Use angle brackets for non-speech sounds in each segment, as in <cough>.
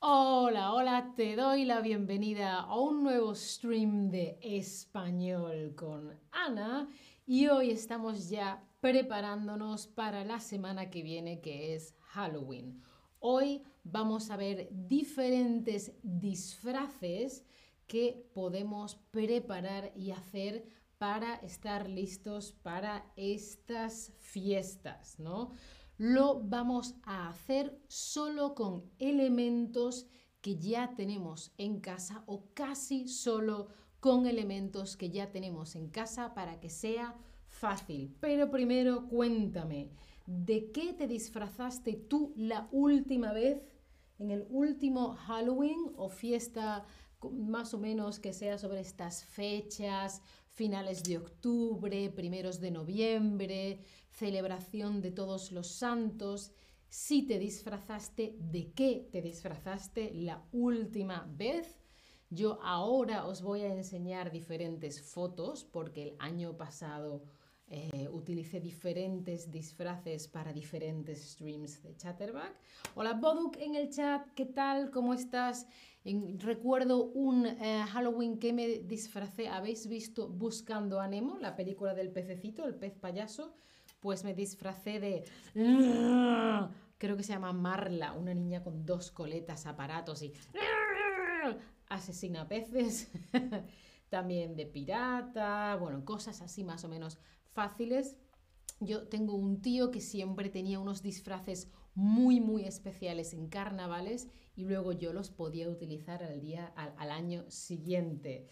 Hola, hola, te doy la bienvenida a un nuevo stream de español con Ana y hoy estamos ya preparándonos para la semana que viene que es Halloween. Hoy vamos a ver diferentes disfraces que podemos preparar y hacer para estar listos para estas fiestas, ¿no? Lo vamos a hacer solo con elementos que ya tenemos en casa o casi solo con elementos que ya tenemos en casa para que sea fácil. Pero primero cuéntame, ¿de qué te disfrazaste tú la última vez en el último Halloween o fiesta más o menos que sea sobre estas fechas? finales de octubre, primeros de noviembre, celebración de todos los santos. Si te disfrazaste, ¿de qué te disfrazaste la última vez? Yo ahora os voy a enseñar diferentes fotos porque el año pasado eh, utilicé diferentes disfraces para diferentes streams de Chatterback. Hola Boduk en el chat, ¿qué tal? ¿Cómo estás? recuerdo un eh, Halloween que me disfracé, ¿habéis visto Buscando a Nemo, la película del pececito, el pez payaso? Pues me disfracé de... Creo que se llama Marla, una niña con dos coletas, aparatos y... Asesina peces. <laughs> También de pirata, bueno, cosas así más o menos fáciles. Yo tengo un tío que siempre tenía unos disfraces muy, muy especiales en carnavales y luego yo los podía utilizar al, día, al, año siguiente.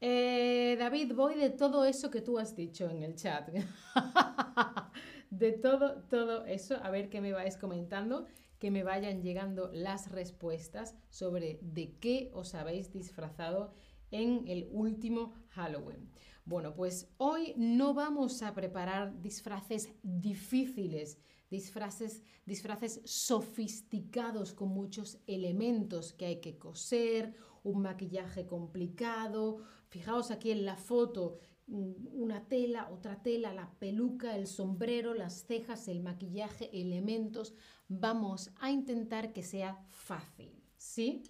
Eh, David, voy de todo eso que tú has dicho en el chat. <laughs> de todo, todo eso, a ver qué me vais comentando, que me vayan llegando las respuestas sobre de qué os habéis disfrazado en el último Halloween. Bueno, pues hoy no vamos a preparar disfraces difíciles disfraces, disfraces sofisticados con muchos elementos que hay que coser, un maquillaje complicado. Fijaos aquí en la foto, mm, una tela, otra tela, la peluca, el sombrero, las cejas, el maquillaje, elementos. Vamos a intentar que sea fácil, ¿sí?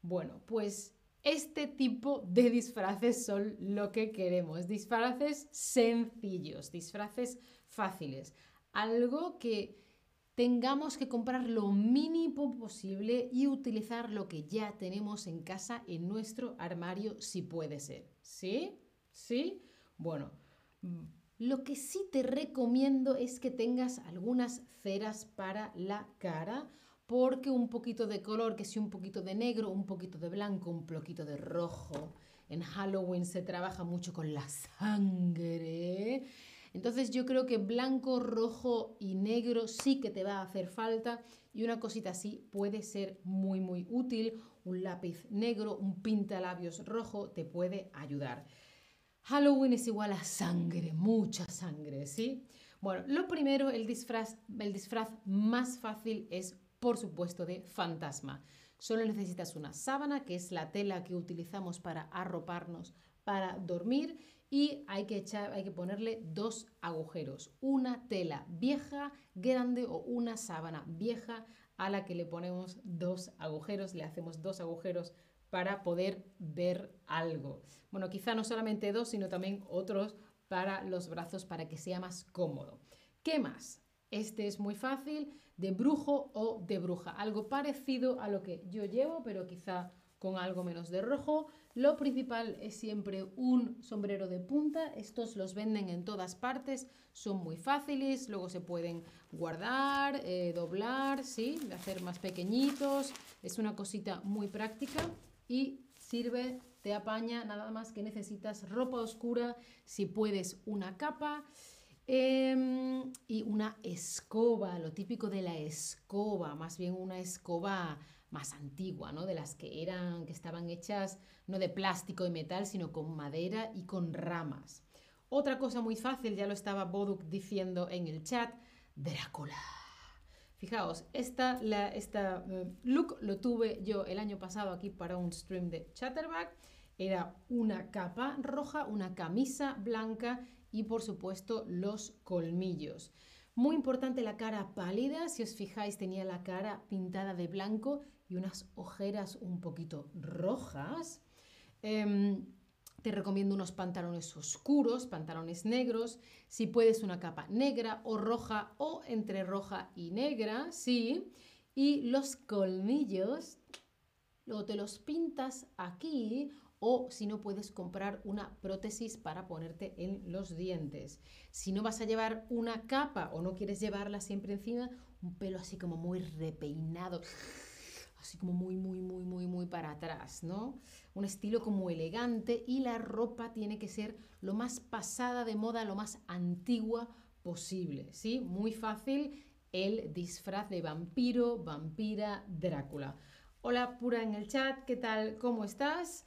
Bueno, pues este tipo de disfraces son lo que queremos. Disfraces sencillos, disfraces fáciles algo que tengamos que comprar lo mínimo posible y utilizar lo que ya tenemos en casa en nuestro armario si puede ser. ¿Sí? ¿Sí? Bueno, lo que sí te recomiendo es que tengas algunas ceras para la cara porque un poquito de color, que sea un poquito de negro, un poquito de blanco, un poquito de rojo. En Halloween se trabaja mucho con la sangre entonces yo creo que blanco, rojo y negro sí que te va a hacer falta y una cosita así puede ser muy muy útil. Un lápiz negro, un pintalabios rojo te puede ayudar. Halloween es igual a sangre, mucha sangre, ¿sí? Bueno, lo primero, el disfraz, el disfraz más fácil es, por supuesto, de fantasma. Solo necesitas una sábana, que es la tela que utilizamos para arroparnos para dormir, y hay que, echar, hay que ponerle dos agujeros, una tela vieja, grande o una sábana vieja a la que le ponemos dos agujeros, le hacemos dos agujeros para poder ver algo. Bueno, quizá no solamente dos, sino también otros para los brazos para que sea más cómodo. ¿Qué más? Este es muy fácil, de brujo o de bruja, algo parecido a lo que yo llevo, pero quizá con algo menos de rojo. Lo principal es siempre un sombrero de punta. Estos los venden en todas partes, son muy fáciles, luego se pueden guardar, eh, doblar, ¿sí? hacer más pequeñitos. Es una cosita muy práctica y sirve, te apaña, nada más que necesitas ropa oscura, si puedes una capa. Em, y una escoba, lo típico de la escoba, más bien una escoba más antigua, ¿no? De las que eran, que estaban hechas no de plástico y metal, sino con madera y con ramas. Otra cosa muy fácil, ya lo estaba Boduk diciendo en el chat, Drácula. Fijaos, esta, la, esta eh, look lo tuve yo el año pasado aquí para un stream de Chatterback. Era una capa roja, una camisa blanca y por supuesto los colmillos. Muy importante la cara pálida, si os fijáis tenía la cara pintada de blanco y unas ojeras un poquito rojas. Em, te recomiendo unos pantalones oscuros, pantalones negros, si puedes una capa negra o roja o entre roja y negra, sí. Y los colmillos, luego te los pintas aquí o si no puedes comprar una prótesis para ponerte en los dientes. Si no vas a llevar una capa o no quieres llevarla siempre encima, un pelo así como muy repeinado así como muy, muy, muy, muy, muy para atrás, ¿no? Un estilo como elegante y la ropa tiene que ser lo más pasada de moda, lo más antigua posible, ¿sí? Muy fácil el disfraz de vampiro, vampira, Drácula. Hola Pura en el chat, ¿qué tal? ¿Cómo estás?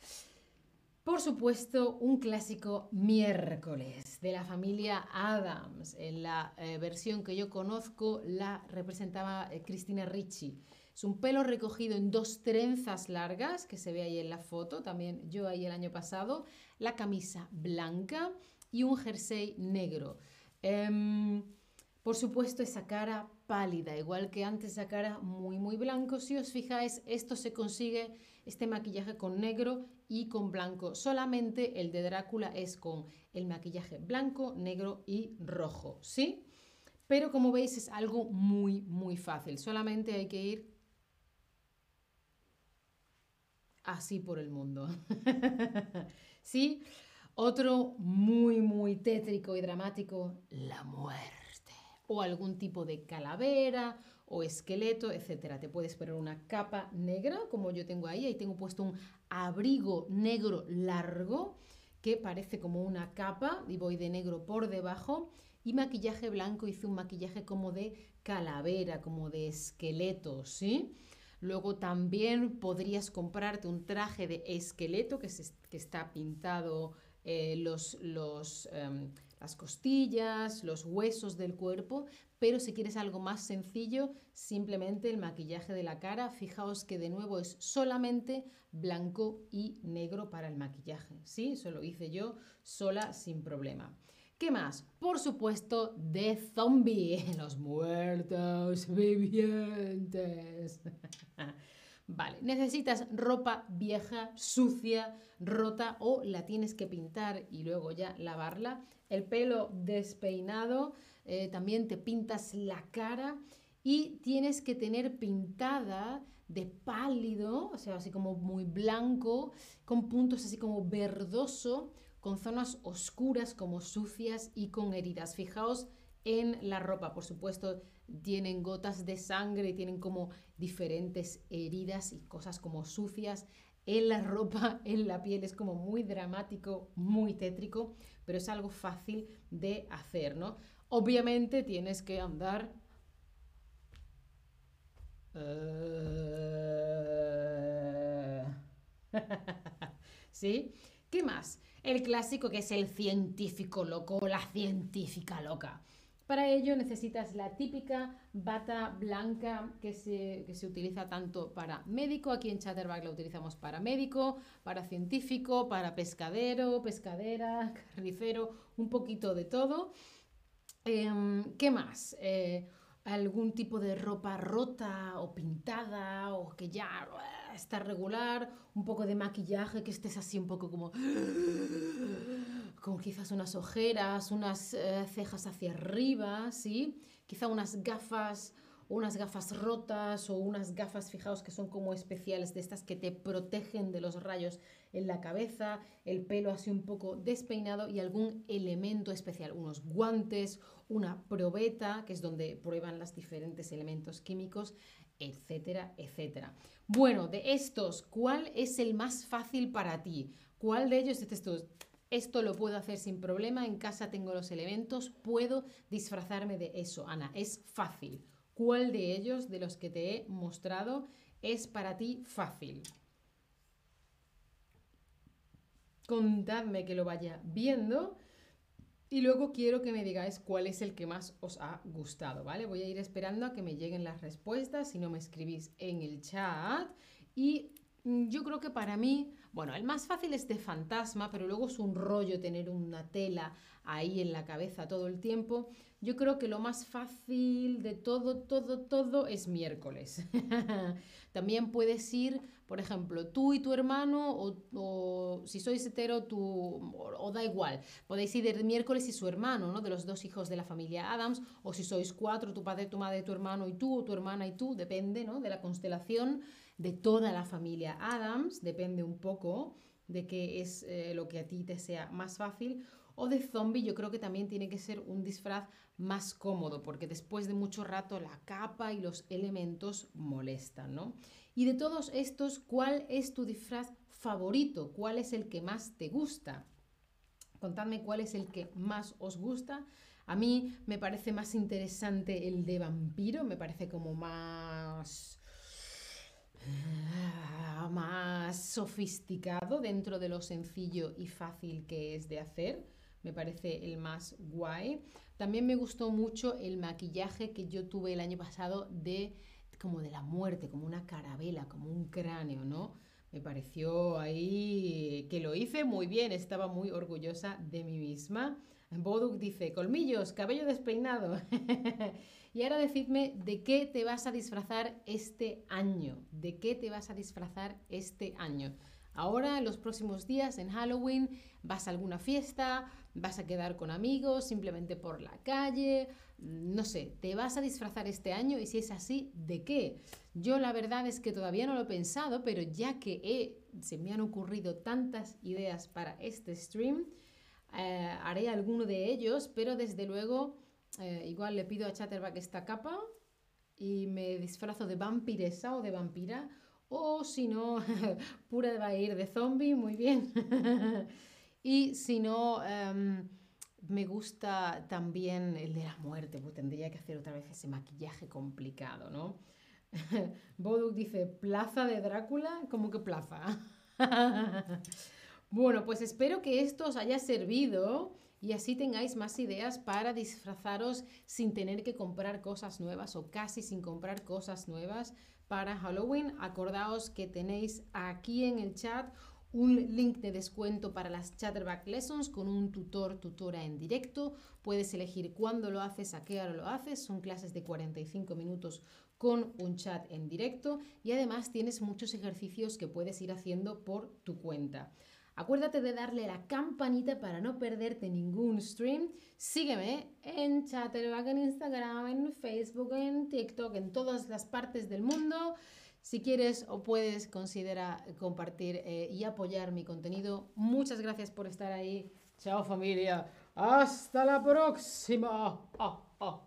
Por supuesto, un clásico miércoles de la familia Adams. En la eh, versión que yo conozco la representaba eh, Cristina Ricci. Es un pelo recogido en dos trenzas largas, que se ve ahí en la foto, también yo ahí el año pasado, la camisa blanca y un jersey negro. Em, por supuesto, esa cara pálida, igual que antes esa cara muy, muy blanco. Si os fijáis, esto se consigue, este maquillaje con negro y con blanco. Solamente el de Drácula es con el maquillaje blanco, negro y rojo, ¿sí? Pero como veis es algo muy, muy fácil. Solamente hay que ir así por el mundo. <laughs> ¿Sí? Otro muy, muy tétrico y dramático, la muerte. O algún tipo de calavera o esqueleto, etc. Te puedes poner una capa negra, como yo tengo ahí. Ahí tengo puesto un abrigo negro largo que parece como una capa y voy de negro por debajo. Y maquillaje blanco, hice un maquillaje como de calavera, como de esqueleto, ¿sí? Luego también podrías comprarte un traje de esqueleto que, que está pintado eh, los, los, em, las costillas, los huesos del cuerpo, pero si quieres algo más sencillo, simplemente el maquillaje de la cara. Fijaos que de nuevo es solamente blanco y negro para el maquillaje. Sí, eso lo hice yo sola sin problema. ¿Qué más? Por supuesto, de zombie, <laughs> los muertos vivientes. <laughs> vale, necesitas ropa vieja, sucia, rota o la tienes que pintar y luego ya lavarla. El pelo despeinado, eh, también te pintas la cara y tienes que tener pintada de pálido, o sea, así como muy blanco, con puntos así como verdoso con zonas oscuras como sucias y con heridas. Fijaos en la ropa, por supuesto, tienen gotas de sangre, tienen como diferentes heridas y cosas como sucias. En la ropa, en la piel, es como muy dramático, muy tétrico, pero es algo fácil de hacer, ¿no? Obviamente tienes que andar... <laughs> ¿Sí? ¿Qué más? El clásico que es el científico loco o la científica loca. Para ello necesitas la típica bata blanca que se, se, utiliza tanto para médico, aquí en Chatterback la utilizamos para médico, para científico, para pescadero, pescadera, <laughs> carnicero, un poquito de todo. Em, ¿Qué más? Eh, algún tipo de ropa rota o pintada o que ya está regular, un poco de maquillaje, que estés así un poco como <gasps> con quizás unas ojeras, unas eh, cejas hacia arriba, ¿sí? Quizá unas gafas, unas gafas rotas o unas gafas, fijaos que son como especiales de estas que te protegen de los rayos en la cabeza, el pelo así un poco despeinado y algún elemento especial, unos guantes, una probeta, que es donde prueban los diferentes elementos químicos, etcétera, etcétera. Bueno, de estos, ¿cuál es el más fácil para ti? ¿Cuál de ellos dices tú? Esto lo puedo hacer sin problema, en casa tengo los elementos, puedo disfrazarme de eso, Ana, es fácil. ¿Cuál de ellos, de los que te he mostrado, es para ti fácil? Contadme que lo vaya viendo y luego quiero que me digáis cuál es el que más os ha gustado, ¿vale? Voy a ir esperando a que me lleguen las respuestas, si no me escribís en el chat. Y yo creo que para mí Bueno, el más fácil es de fantasma, pero luego es un rollo tener una tela ahí en la cabeza todo el tiempo. Yo creo que lo más fácil de todo, todo, todo es miércoles. <laughs> También puedes ir, por ejemplo, tú y tu hermano, o, si sois hetero, tú, o, da igual, podéis ir el miércoles y su hermano, ¿no? De los dos hijos de la familia Adams, o si sois cuatro, tu padre, tu madre, tu hermano y tú, o tu hermana y tú, depende, ¿no? De la constelación de toda la familia Adams, depende un poco de qué es eh, lo que a ti te sea más fácil. O de zombie, yo creo que también tiene que ser un disfraz más cómodo, porque después de mucho rato la capa y los elementos molestan, ¿no? Y de todos estos, ¿cuál es tu disfraz favorito? ¿Cuál es el que más te gusta? Contadme cuál es el que más os gusta. A mí me parece más interesante el de vampiro, me parece como más más sofisticado dentro de lo sencillo y fácil que es de hacer. Me parece el más guay. También me gustó mucho el maquillaje que yo tuve el año pasado de como de la muerte, como una carabela, como un cráneo, ¿no? Me pareció ahí que lo hice muy bien, estaba muy orgullosa de mí misma. Boduk dice, colmillos, cabello despeinado. <laughs> Y ahora decidme de qué te vas a disfrazar este año. ¿De qué te vas a disfrazar este año? Ahora, en los próximos días, en Halloween, vas a alguna fiesta, vas a quedar con amigos, simplemente por la calle, no sé, ¿te vas a disfrazar este año? Y si es así, ¿de qué? Yo la verdad es que todavía no lo he pensado, pero ya que se me han ocurrido tantas ideas para este stream, eh, haré alguno de ellos, pero desde luego eh, igual le pido a Chatterback esta capa y me disfrazo de vampiresa o de vampira. O si no, <laughs> pura va a ir de zombie, muy bien. <laughs> y si no, em, me gusta también el de la muerte, pues tendría que hacer otra vez ese maquillaje complicado, ¿no? <laughs> Boduk dice, plaza de Drácula, ¿cómo que plaza? bueno, pues espero que esto os haya servido y así tengáis más ideas para disfrazaros sin tener que comprar cosas nuevas o casi sin comprar cosas nuevas para Halloween. Acordaos que tenéis aquí en el chat un link de descuento para las Chatterback Lessons con un tutor, tutora en directo. Puedes elegir cuándo lo haces, a qué hora lo haces. Son clases de 45 minutos con un chat en directo y además tienes muchos ejercicios que puedes ir haciendo por tu cuenta. Acuérdate de darle la campanita para no perderte ningún stream. Sígueme en Chatterback, en Instagram, en Facebook, en TikTok, en todas las partes del mundo. Si quieres o puedes, considera compartir eh, y apoyar mi contenido. Muchas gracias por estar ahí. Chao familia. Hasta la próxima. Ah, ah.